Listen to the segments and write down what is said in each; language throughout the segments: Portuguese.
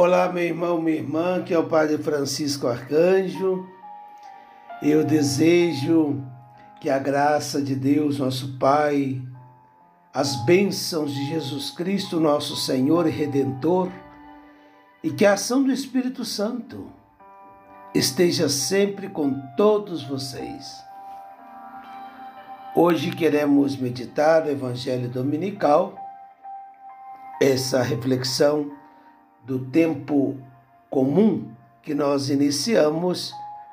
Olá, meu irmão, minha irmã, que é o Padre Francisco Arcanjo. Eu desejo que a graça de Deus, nosso Pai, as bênçãos de Jesus Cristo, nosso Senhor e Redentor, e que a ação do Espírito Santo esteja sempre com todos vocês. Hoje queremos meditar o Evangelho Dominical, essa reflexão do tempo comum que nós iniciamos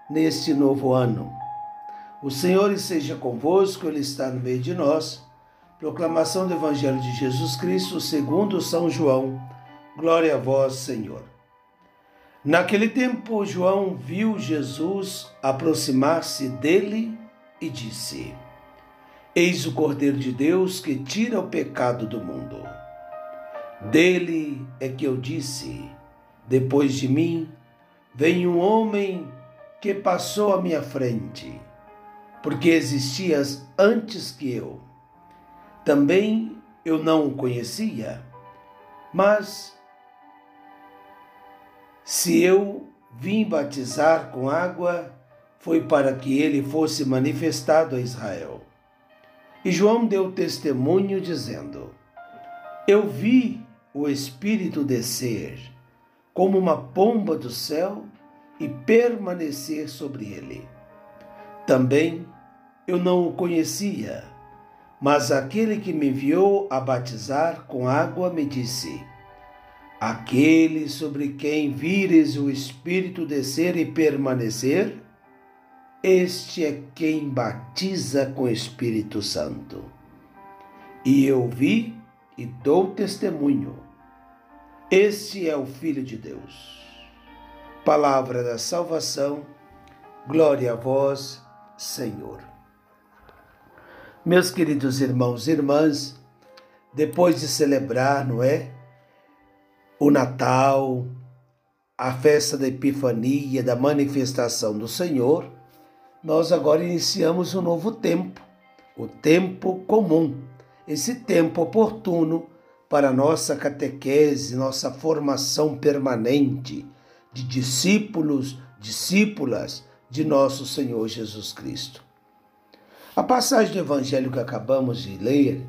neste novo ano. O Senhor esteja convosco, Ele está no meio de nós. Proclamação do Evangelho de Jesus Cristo segundo São João. Glória a vós, Senhor. Naquele tempo, João viu Jesus aproximar-se dele e disse: Eis o Cordeiro de Deus que tira o pecado do mundo. Dele é que eu disse: Depois de mim vem um homem que passou à minha frente, porque existias antes que eu. Também eu não o conhecia, mas se eu vim batizar com água, foi para que ele fosse manifestado a Israel. E João deu testemunho dizendo: Eu vi o Espírito descer como uma pomba do céu e permanecer sobre ele. Também eu não o conhecia, mas aquele que me enviou a batizar com água me disse: Aquele sobre quem vires o Espírito descer e permanecer, este é quem batiza com o Espírito Santo. E eu vi e dou testemunho este é o Filho de Deus. Palavra da salvação, glória a vós, Senhor. Meus queridos irmãos e irmãs, depois de celebrar, não é? O Natal, a festa da Epifania, da manifestação do Senhor, nós agora iniciamos um novo tempo, o tempo comum, esse tempo oportuno para nossa catequese, nossa formação permanente de discípulos, discípulas de nosso Senhor Jesus Cristo. A passagem do Evangelho que acabamos de ler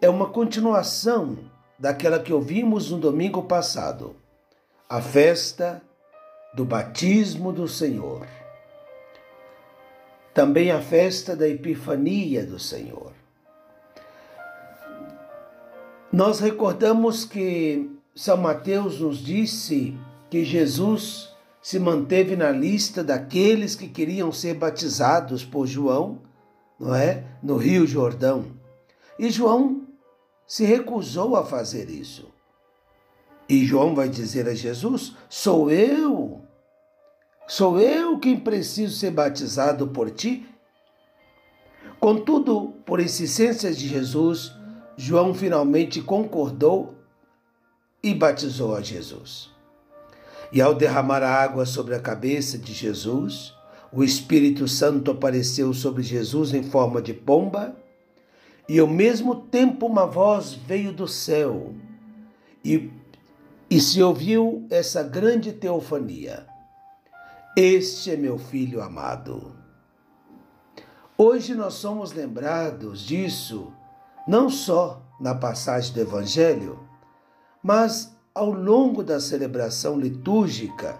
é uma continuação daquela que ouvimos no domingo passado, a festa do batismo do Senhor. Também a festa da Epifania do Senhor. Nós recordamos que São Mateus nos disse que Jesus se manteve na lista daqueles que queriam ser batizados por João, não é? No Rio Jordão. E João se recusou a fazer isso. E João vai dizer a Jesus: Sou eu, sou eu quem preciso ser batizado por ti. Contudo, por insistências de Jesus, João finalmente concordou e batizou a Jesus. E ao derramar a água sobre a cabeça de Jesus, o Espírito Santo apareceu sobre Jesus em forma de pomba, e ao mesmo tempo uma voz veio do céu, e, e se ouviu essa grande teofania: Este é meu filho amado. Hoje nós somos lembrados disso não só na passagem do Evangelho, mas ao longo da celebração litúrgica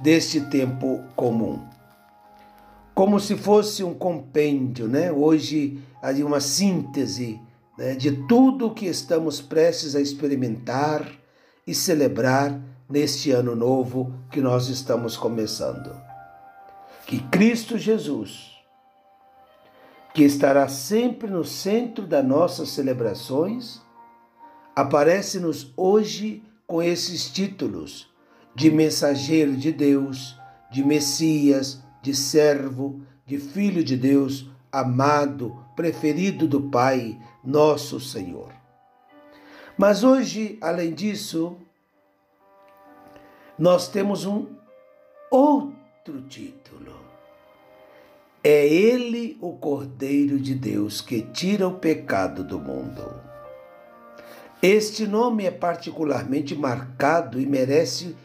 deste tempo comum. Como se fosse um compêndio, né? Hoje, ali uma síntese né? de tudo o que estamos prestes a experimentar e celebrar neste ano novo que nós estamos começando. Que Cristo Jesus que estará sempre no centro das nossas celebrações, aparece-nos hoje com esses títulos de mensageiro de Deus, de Messias, de servo, de filho de Deus, amado, preferido do Pai, nosso Senhor. Mas hoje, além disso, nós temos um outro título é Ele o Cordeiro de Deus que tira o pecado do mundo. Este nome é particularmente marcado e merece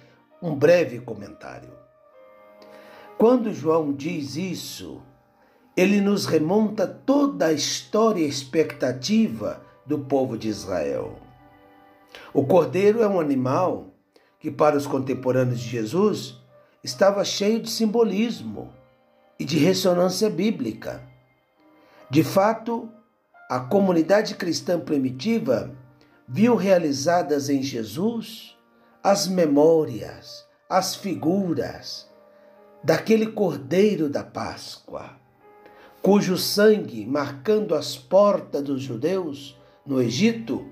um breve comentário. Quando João diz isso, ele nos remonta toda a história e expectativa do povo de Israel. O cordeiro é um animal que, para os contemporâneos de Jesus, estava cheio de simbolismo e de ressonância bíblica. De fato, a comunidade cristã primitiva viu realizadas em Jesus as memórias, as figuras daquele Cordeiro da Páscoa, cujo sangue, marcando as portas dos judeus no Egito,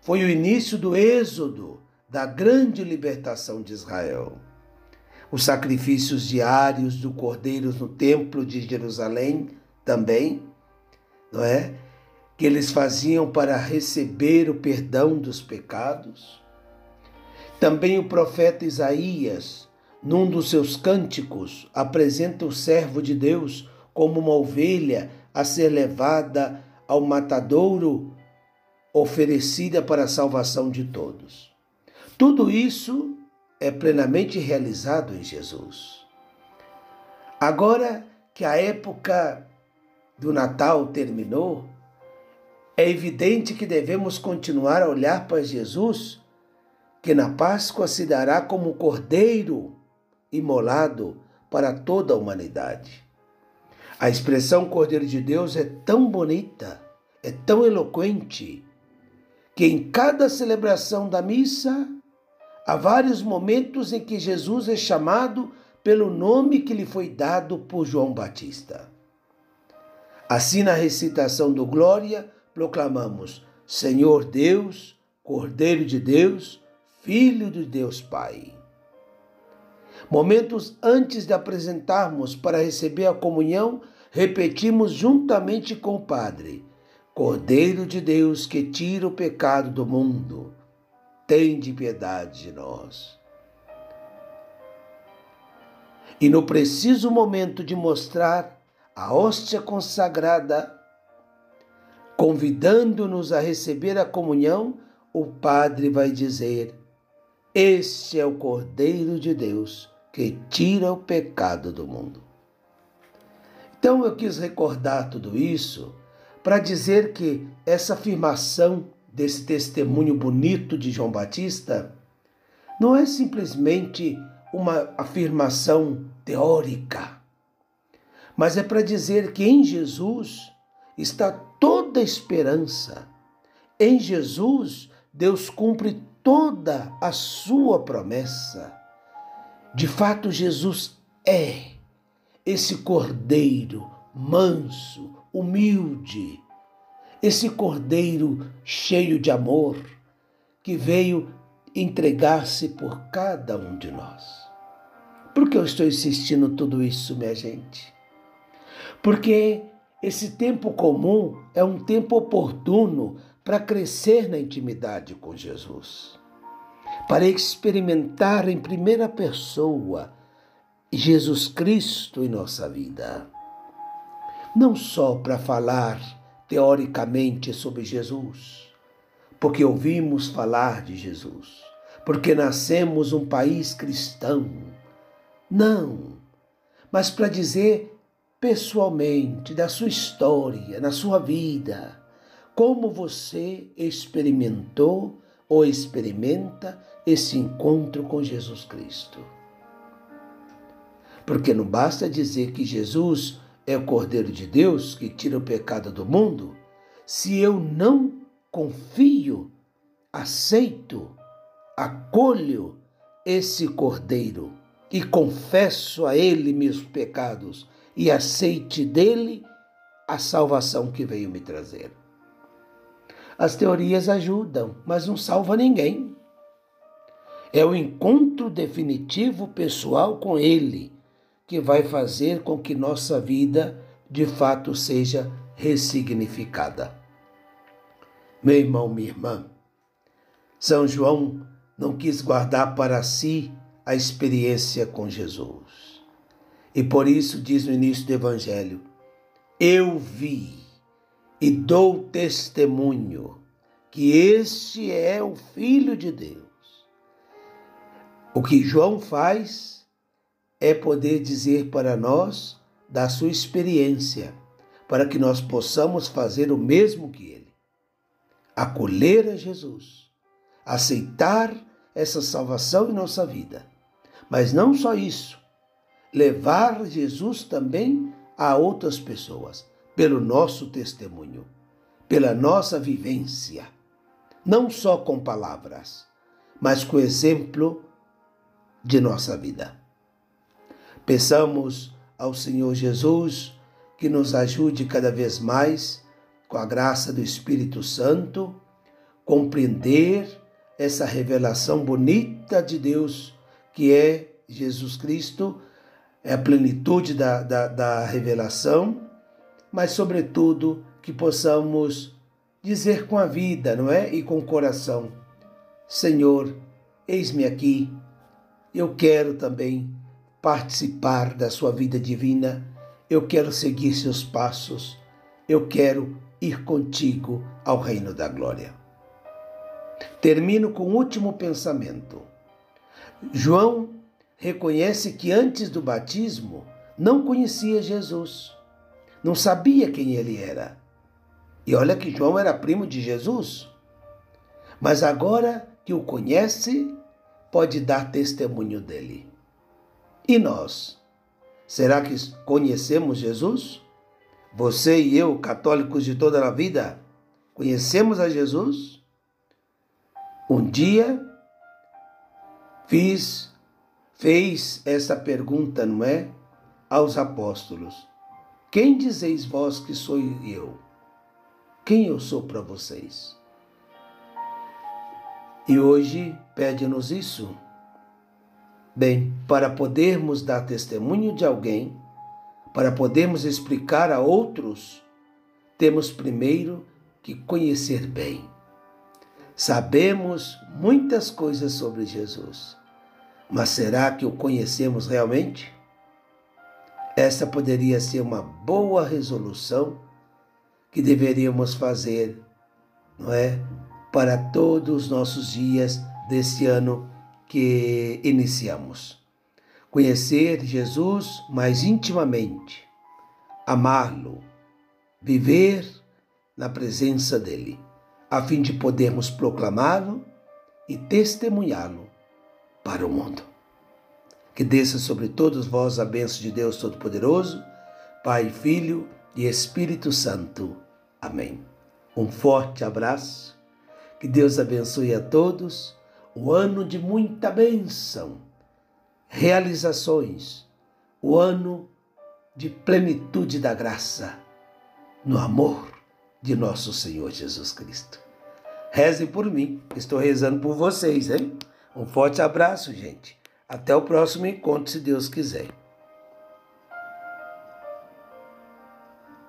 foi o início do êxodo da grande libertação de Israel. Os sacrifícios diários do cordeiro no templo de Jerusalém também, não é? Que eles faziam para receber o perdão dos pecados. Também o profeta Isaías, num dos seus cânticos, apresenta o servo de Deus como uma ovelha a ser levada ao matadouro, oferecida para a salvação de todos. Tudo isso é plenamente realizado em Jesus. Agora que a época do Natal terminou, é evidente que devemos continuar a olhar para Jesus, que na Páscoa se dará como cordeiro imolado para toda a humanidade. A expressão Cordeiro de Deus é tão bonita, é tão eloquente, que em cada celebração da missa há vários momentos em que Jesus é chamado pelo nome que lhe foi dado por João Batista. Assim, na recitação do Glória, proclamamos: Senhor Deus, Cordeiro de Deus, Filho de Deus Pai. Momentos antes de apresentarmos para receber a comunhão, repetimos juntamente com o Padre: Cordeiro de Deus que tira o pecado do mundo, tem de piedade de nós. E no preciso momento de mostrar a hóstia consagrada, convidando-nos a receber a comunhão, o Padre vai dizer: Este é o Cordeiro de Deus que tira o pecado do mundo. Então eu quis recordar tudo isso para dizer que essa afirmação desse testemunho bonito de João Batista não é simplesmente uma afirmação teórica, mas é para dizer que em Jesus está toda a esperança. Em Jesus, Deus cumpre toda a sua promessa. De fato, Jesus é esse cordeiro manso, humilde, esse cordeiro cheio de amor que veio entregar-se por cada um de nós. Por que eu estou insistindo tudo isso, minha gente? Porque esse tempo comum é um tempo oportuno para crescer na intimidade com Jesus para experimentar em primeira pessoa Jesus Cristo em nossa vida. Não só para falar teoricamente sobre Jesus, porque ouvimos falar de Jesus, porque nascemos um país cristão. Não, mas para dizer pessoalmente da sua história, na sua vida, como você experimentou ou experimenta esse encontro com Jesus Cristo. Porque não basta dizer que Jesus é o Cordeiro de Deus que tira o pecado do mundo, se eu não confio, aceito, acolho esse Cordeiro e confesso a Ele meus pecados e aceite dele a salvação que veio me trazer. As teorias ajudam, mas não salva ninguém. É o encontro definitivo pessoal com Ele que vai fazer com que nossa vida de fato seja ressignificada. Meu irmão, minha irmã, São João não quis guardar para si a experiência com Jesus. E por isso diz no início do Evangelho: Eu vi e dou testemunho que este é o Filho de Deus. O que João faz é poder dizer para nós da sua experiência, para que nós possamos fazer o mesmo que ele. Acolher a Jesus, aceitar essa salvação em nossa vida. Mas não só isso, levar Jesus também a outras pessoas, pelo nosso testemunho, pela nossa vivência, não só com palavras, mas com exemplo de nossa vida. Peçamos ao Senhor Jesus que nos ajude cada vez mais, com a graça do Espírito Santo, compreender essa revelação bonita de Deus que é Jesus Cristo, é a plenitude da, da, da revelação, mas, sobretudo, que possamos dizer com a vida, não é? E com o coração: Senhor, eis-me aqui, eu quero também participar da sua vida divina, eu quero seguir seus passos, eu quero ir contigo ao reino da glória. Termino com o um último pensamento. João reconhece que antes do batismo não conhecia Jesus não sabia quem ele era. E olha que João era primo de Jesus. Mas agora que o conhece, pode dar testemunho dele. E nós? Será que conhecemos Jesus? Você e eu, católicos de toda a vida, conhecemos a Jesus? Um dia fiz, fez essa pergunta, não é? Aos apóstolos. Quem dizeis vós que sou eu? Quem eu sou para vocês? E hoje pede-nos isso. Bem, para podermos dar testemunho de alguém, para podermos explicar a outros, temos primeiro que conhecer bem. Sabemos muitas coisas sobre Jesus, mas será que o conhecemos realmente? Essa poderia ser uma boa resolução que deveríamos fazer, não é? Para todos os nossos dias desse ano que iniciamos. Conhecer Jesus mais intimamente, amá-lo, viver na presença dele, a fim de podermos proclamá-lo e testemunhá-lo para o mundo. Que desça sobre todos vós a bênção de Deus Todo-Poderoso, Pai, Filho e Espírito Santo. Amém. Um forte abraço. Que Deus abençoe a todos. O ano de muita bênção, realizações, o ano de plenitude da graça, no amor de nosso Senhor Jesus Cristo. Rezem por mim, estou rezando por vocês, hein? Um forte abraço, gente. Até o próximo encontro, se Deus quiser.